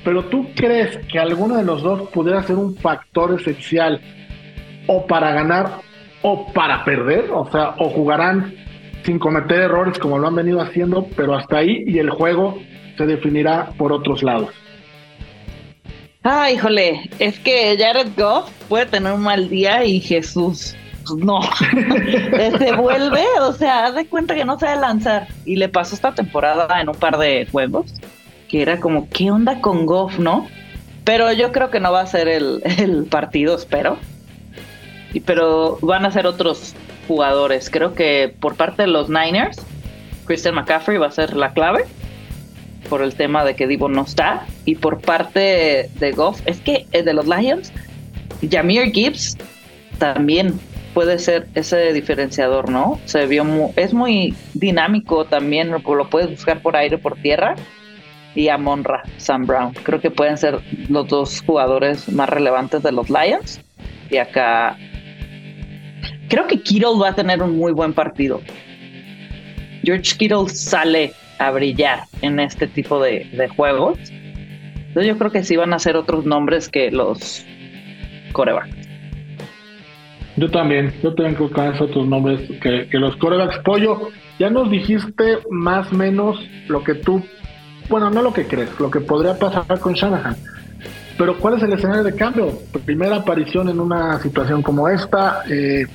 Pero tú crees que alguno de los dos pudiera ser un factor esencial o para ganar o para perder, o sea, o jugarán sin cometer errores como lo han venido haciendo, pero hasta ahí y el juego se definirá por otros lados. Ah, híjole, es que Jared Goff puede tener un mal día y Jesús, pues no, se vuelve, o sea, haz de cuenta que no sabe lanzar. Y le pasó esta temporada en un par de juegos, que era como, ¿qué onda con Goff, no? Pero yo creo que no va a ser el, el partido, espero. Pero van a ser otros jugadores. Creo que por parte de los Niners, Christian McCaffrey va a ser la clave por el tema de que Divo no está. Y por parte de Goff, es que eh, de los Lions, Jameer Gibbs también puede ser ese diferenciador, ¿no? Se vio es muy dinámico también, lo, puedes buscar por aire, por tierra. Y a Monra, Sam Brown. Creo que pueden ser los dos jugadores más relevantes de los Lions. Y acá creo que Kittle va a tener un muy buen partido. George Kittle sale a brillar en este tipo de, juegos. Entonces yo creo que sí van a ser otros nombres que los corebacks. Yo también, yo también creo que van a otros nombres que, los corebacks. Pollo, ya nos dijiste más o menos lo que tú, bueno, no lo que crees, lo que podría pasar con Shanahan. Pero ¿cuál es el escenario de cambio? Primera aparición en una situación como esta, eh,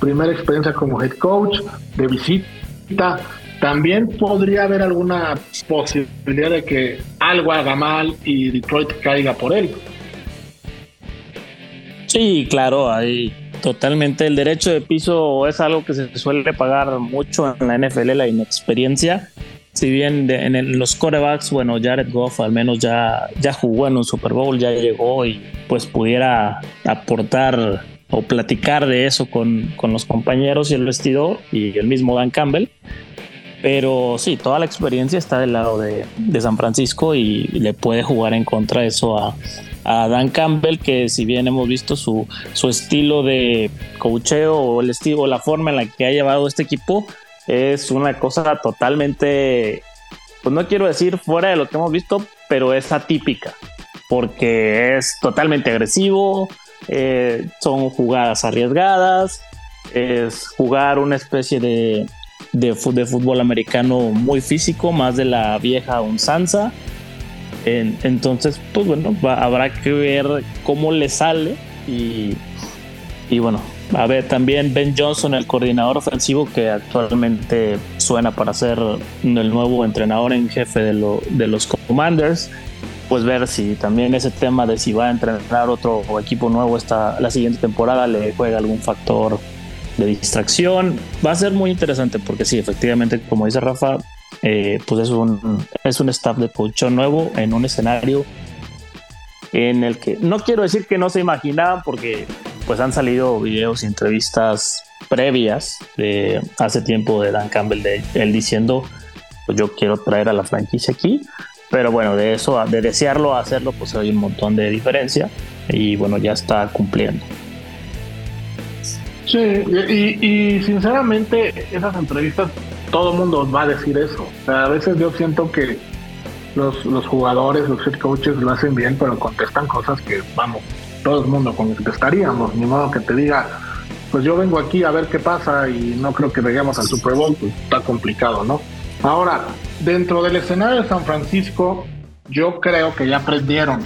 primera experiencia como head coach, de visita, también podría haber alguna posibilidad de que algo haga mal y Detroit caiga por él. Sí, claro, hay totalmente el derecho de piso es algo que se suele pagar mucho en la NFL, la inexperiencia. Si bien en los corebacks, bueno, Jared Goff al menos ya, ya jugó en un Super Bowl, ya llegó y pues pudiera aportar o platicar de eso con, con los compañeros y el vestidor y el mismo Dan Campbell. Pero sí, toda la experiencia está del lado de, San Francisco y le puede jugar en contra eso a, Dan Campbell, que si bien hemos visto su, su estilo de cocheo o el estilo, la forma en la que ha llevado este equipo, es una cosa totalmente, pues no quiero decir fuera de lo que hemos visto, pero es atípica, porque es totalmente agresivo, eh, son jugadas arriesgadas, es jugar una especie de de, fútbol americano muy físico, más de la vieja unsanza. entonces, pues bueno, habrá que ver cómo le sale y, y bueno, a ver también Ben Johnson, el coordinador ofensivo que actualmente suena para ser el nuevo entrenador en jefe de, lo, de los Commanders, pues ver si también ese tema de si va a entrenar otro equipo nuevo esta, la siguiente temporada le juega algún factor de distracción. Va a ser muy interesante porque sí, efectivamente, como dice Rafa, eh, pues es un, es un staff de colchón nuevo en un escenario en el que no quiero decir que no se imaginaban porque pues han salido videos y entrevistas previas de hace tiempo de Dan Campbell él diciendo pues yo quiero traer a la franquicia aquí pero bueno de eso de desearlo a hacerlo pues hay un montón de diferencia y bueno ya está cumpliendo Sí, y, sinceramente esas entrevistas todo el mundo va a decir eso. A veces yo siento que los, los jugadores, los head coaches lo hacen bien, pero contestan cosas que, vamos, todo el mundo contestaríamos. Ni modo que te diga, pues yo vengo aquí a ver qué pasa y no creo que lleguemos al Super Bowl, pues está complicado, ¿no? Ahora, dentro del escenario de San Francisco, yo creo que ya aprendieron.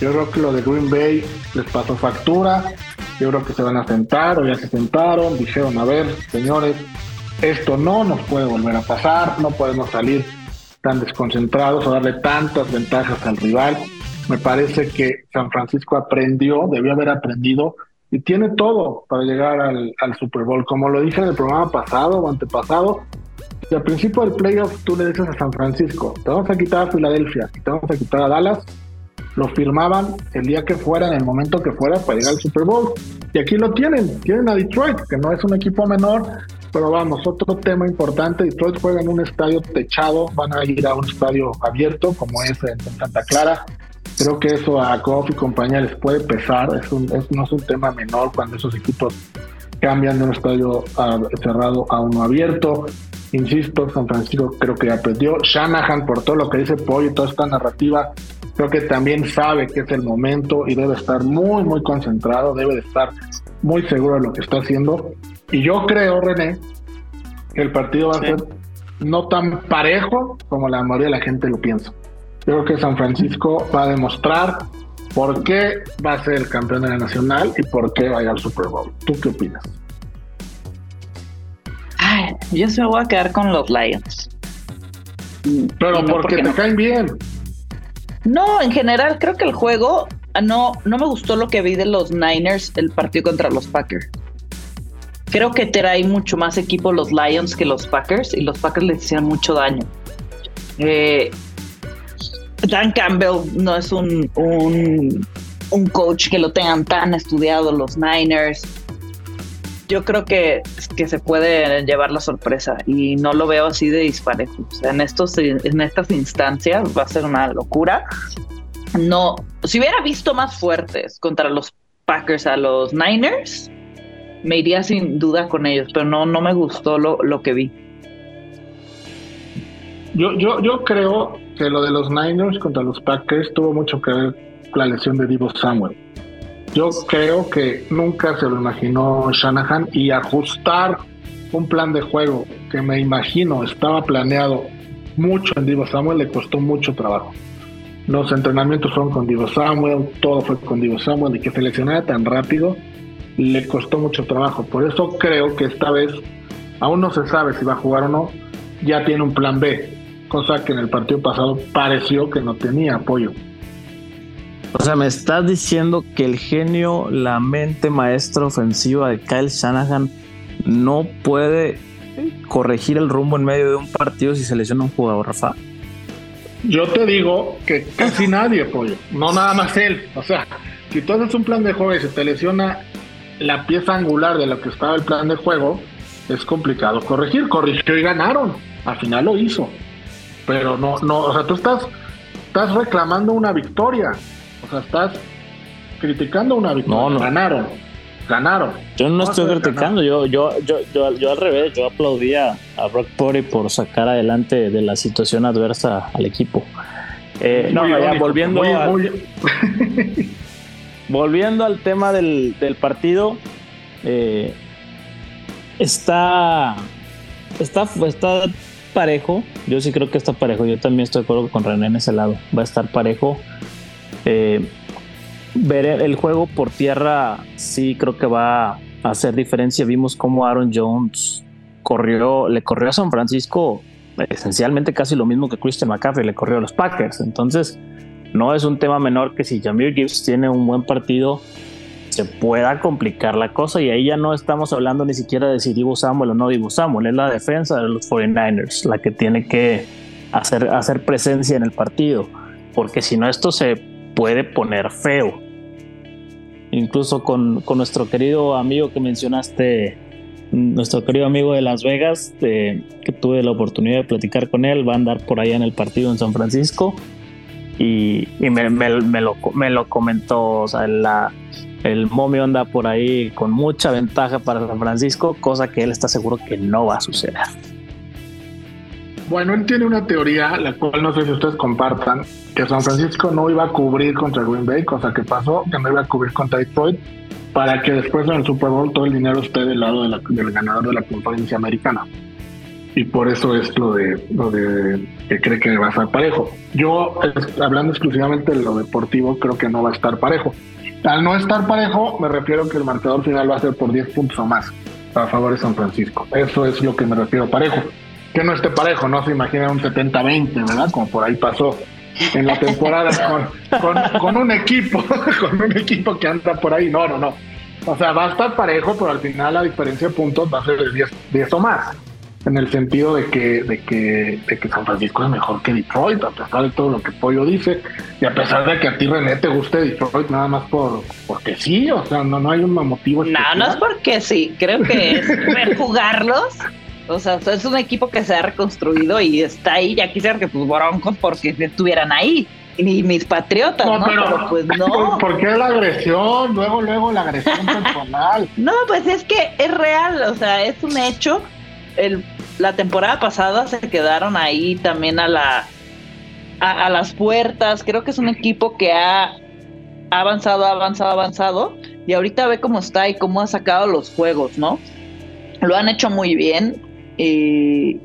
Yo creo que lo de Green Bay les pasó factura yo creo que se van a sentar o ya se sentaron, dijeron, a ver, señores, esto no nos puede volver a pasar, no podemos salir tan desconcentrados o darle tantas ventajas al rival. Me parece que San Francisco aprendió, debió haber aprendido y tiene todo para llegar al, Super Bowl. Como lo dije en el programa pasado o antepasado, si al principio del playoff tú le dices a San Francisco, te vamos a quitar a Filadelfia y te vamos a quitar a Dallas, lo firmaban el día que fuera, en el momento que fuera, para llegar al Super Bowl. Y aquí lo tienen, tienen a Detroit, que no es un equipo menor, pero vamos, otro tema importante, Detroit juega en un estadio techado, van a ir a un estadio abierto como es en Santa Clara. Creo que eso a Goff y compañía les puede pesar, es un, no es un tema menor cuando esos equipos cambian de un estadio cerrado a uno abierto. Insisto, San Francisco creo que ya perdió. Shanahan, por todo lo que dice Pollo y toda esta narrativa, creo que también sabe que es el momento y debe estar muy, muy concentrado, debe de estar muy seguro de lo que está haciendo. Y yo creo, René, que el partido va a ser no tan parejo como la mayoría de la gente lo piensa. Yo creo que San Francisco va a demostrar por qué va a ser el campeón de la nacional y por qué va a ir al Super Bowl. ¿Tú qué opinas? yo se me voy a quedar con los Lions. Pero porque, te caen bien. No, en general creo que el juego ah, no, no me gustó lo que vi de los Niners el partido contra los Packers. Creo que trae mucho más equipo los Lions que los Packers y los Packers les hicieron mucho daño. Eh, Dan Campbell no es un, un, un coach que lo tengan tan estudiado los Niners yo creo que, que se puede llevar la sorpresa y no lo veo así de disparejo. En, estos, en estas instancias va a ser una locura. No, si hubiera visto más fuertes contra los Packers a los Niners, me iría sin duda con ellos, pero no, no me gustó lo, lo que vi. Yo, yo, yo creo que lo de los Niners contra los Packers tuvo mucho que ver con la lesión de Divo Samuel. Yo creo que nunca se lo imaginó Shanahan y ajustar un plan de juego que me imagino estaba planeado mucho en Divo Samuel le costó mucho trabajo. Los entrenamientos fueron con Divo Samuel, todo fue con Divo Samuel y que seleccionara tan rápido le costó mucho trabajo. Por eso creo que esta vez aún no se sabe si va a jugar o no, ya tiene un plan B, cosa que en el partido pasado pareció que no tenía apoyo. O sea, me estás diciendo que el genio, la mente maestra ofensiva de Kyle Shanahan no puede corregir el rumbo en medio de un partido si se lesiona un jugador, Rafa. Yo te digo que casi nadie, pollo, no nada más él. O sea, si tú haces un plan de juego y se te lesiona la pieza angular de lo que estaba el plan de juego, es complicado corregir. Corrigió y ganaron. Al final lo hizo. Pero no, no, o sea, tú estás, estás reclamando una victoria. Sea, estás criticando una victoria. No, Ganaron. Ganaron. Yo no, estoy criticando, yo, yo, yo, yo, al revés, yo aplaudía a Brock Purdy por sacar adelante de la situación adversa al equipo. Eh, no, ya volviendo volviendo al tema del, partido, eh, está, está, está parejo. Yo sí creo que está parejo. Yo también estoy de acuerdo con René en ese lado. Va a estar parejo. Eh, ver el juego por tierra sí creo que va a hacer diferencia. Vimos cómo Aaron Jones corrió, le corrió a San Francisco esencialmente casi lo mismo que Christian McCaffrey le corrió a los Packers. Entonces, no es un tema menor que si Jamir Gibbs tiene un buen partido, se pueda complicar la cosa. Y ahí ya no estamos hablando ni siquiera de si Divo Samuel o no Divo Samuel, es la defensa de los 49ers la que tiene que hacer, hacer presencia en el partido. Porque si no, esto se puede poner feo. Incluso con, nuestro querido amigo que mencionaste, nuestro querido amigo de Las Vegas, que tuve la oportunidad de platicar con él, va a andar por allá en el partido en San Francisco. Y, me, lo, me, lo, comentó, o sea, la, el momio anda por ahí con mucha ventaja para San Francisco, cosa que él está seguro que no va a suceder. Bueno, él tiene una teoría, la cual no sé si ustedes compartan, que San Francisco no iba a cubrir contra Green Bay, cosa que pasó, que no iba a cubrir contra Detroit, para que después en el Super Bowl todo el dinero esté del lado del ganador de la conferencia americana. Y por eso es lo de, lo de que cree que va a estar parejo. Yo, hablando exclusivamente de lo deportivo, creo que no va a estar parejo. Al no estar parejo, me refiero que el marcador final va a ser por 10 puntos o más a favor de San Francisco. Eso es lo que me refiero parejo. Que no esté parejo, no se imagina un 70-20, ¿verdad? Como por ahí pasó en la temporada con, un equipo, con un equipo que anda por ahí. No, no, no. O sea, va a estar parejo, pero al final la diferencia de puntos va a ser de 10, o más. en el sentido de que, de que, de que San Francisco es mejor que Detroit, a pesar de todo lo que Pollo dice, y a pesar de que a ti René te guste Detroit nada más por porque sí, o sea, no, no hay un motivo. No, no es porque sí, creo que es ver jugarlos. O sea, es un equipo que se ha reconstruido y está ahí. Ya quisiera que pues Broncos porque estuvieran ahí. Y mis patriotas, ¿no? Pero, pues no. ¿Por, qué la agresión? Luego, luego la agresión personal. No, pues es que es real, o sea, es un hecho. El, la temporada pasada se quedaron ahí también a la a, las puertas. Creo que es un equipo que ha, avanzado, avanzado, avanzado. Y ahorita ve cómo está y cómo ha sacado los juegos, ¿no? Lo han hecho muy bien. Y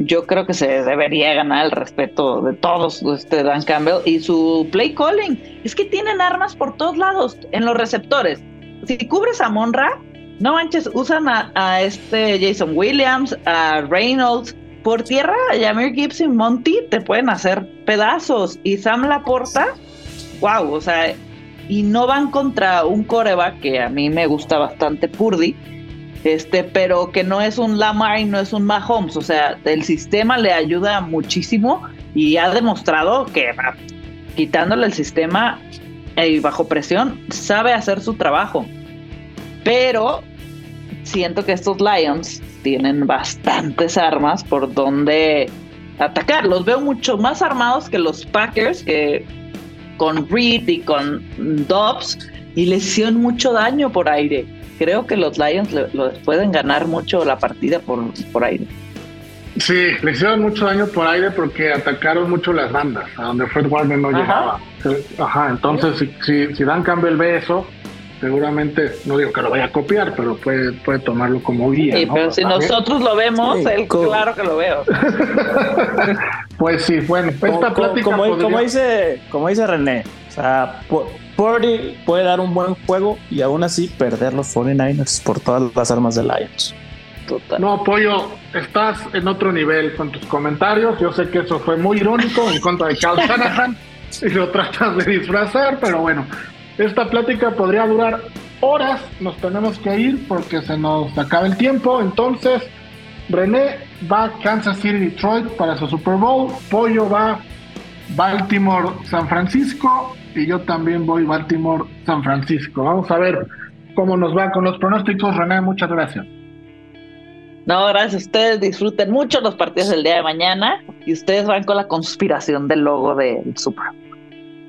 yo creo que se debería ganar el respeto de todos, este Dan Campbell y su play calling. Es que tienen armas por todos lados en los receptores. Si cubres a Monra, no manches, usan a, este Jason Williams, a Reynolds. Por tierra, Yamir Gibbs y Monty te pueden hacer pedazos. Y Sam Laporta, wow, o sea, y no van contra un coreback que a mí me gusta bastante, Purdy, este, pero que no es un Lamar y no es un Mahomes. O sea, el sistema le ayuda muchísimo y ha demostrado que quitándole el sistema y bajo presión, sabe hacer su trabajo. Pero siento que estos Lions tienen bastantes armas por donde atacar. Los veo mucho más armados que los Packers, que con Reed y con Dobbs, y les hicieron mucho daño por aire. Creo que los Lions le, pueden ganar mucho la partida por, por aire. Sí, le hicieron mucho daño por aire porque atacaron mucho las bandas, a donde Fred Warner no llegaba. Ajá, entonces si, si, si Dan Campbell ve eso, seguramente, no digo que lo vaya a copiar, pero puede, puede tomarlo como guía. Sí, pero si nosotros lo vemos, él claro que lo veo. pues sí, bueno, esta plática como, como, dice, como dice René, o sea, Purdy puede dar un buen juego y aún así perder los 49ers por todas las armas de Lions. Total. No, Pollo, estás en otro nivel con tus comentarios. Yo sé que eso fue muy irónico en contra de Carl Shanahan y lo tratas de disfrazar, pero bueno, esta plática podría durar horas, nos tenemos que ir porque se nos acaba el tiempo. Entonces, René va a Kansas City, Detroit para su Super Bowl. Pollo va Baltimore, San Francisco. Y yo también voy Baltimore, San Francisco. Vamos a ver cómo nos va con los pronósticos. René, muchas gracias. No, gracias a ustedes. Disfruten mucho los partidos del día de mañana. Y ustedes van con la conspiración del logo del Super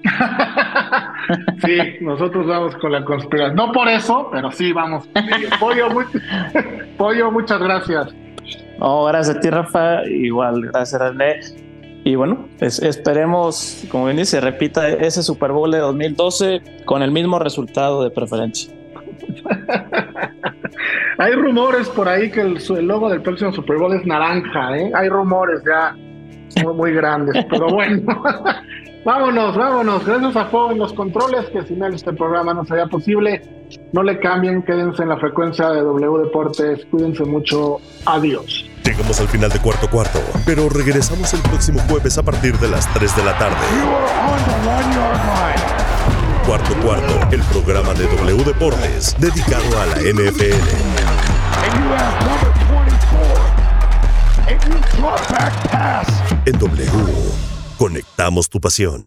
sí, nosotros vamos con la conspiración. No por eso, pero sí vamos. Pollo, Pollo, muchas gracias. No, gracias a ti, Rafa. Igual, gracias, René. Y bueno, esperemos, como bien dice, repita ese Super Bowl de 2012 con el mismo resultado de preferencia. Hay rumores por ahí que el, logo del próximo Super Bowl es naranja, ¿eh? Hay rumores ya muy, muy grandes, pero bueno. Vámonos, vámonos. Gracias a Fo en los controles, que sin él este programa no sería posible. No le cambien, quédense en la frecuencia de W Deportes. Cuídense mucho. Adiós. Llegamos al final de cuarto cuarto, pero regresamos el próximo jueves a partir de las 3 de la tarde. Cuarto cuarto, el programa de W Deportes dedicado a la NFL. En W. Conectamos tu pasión.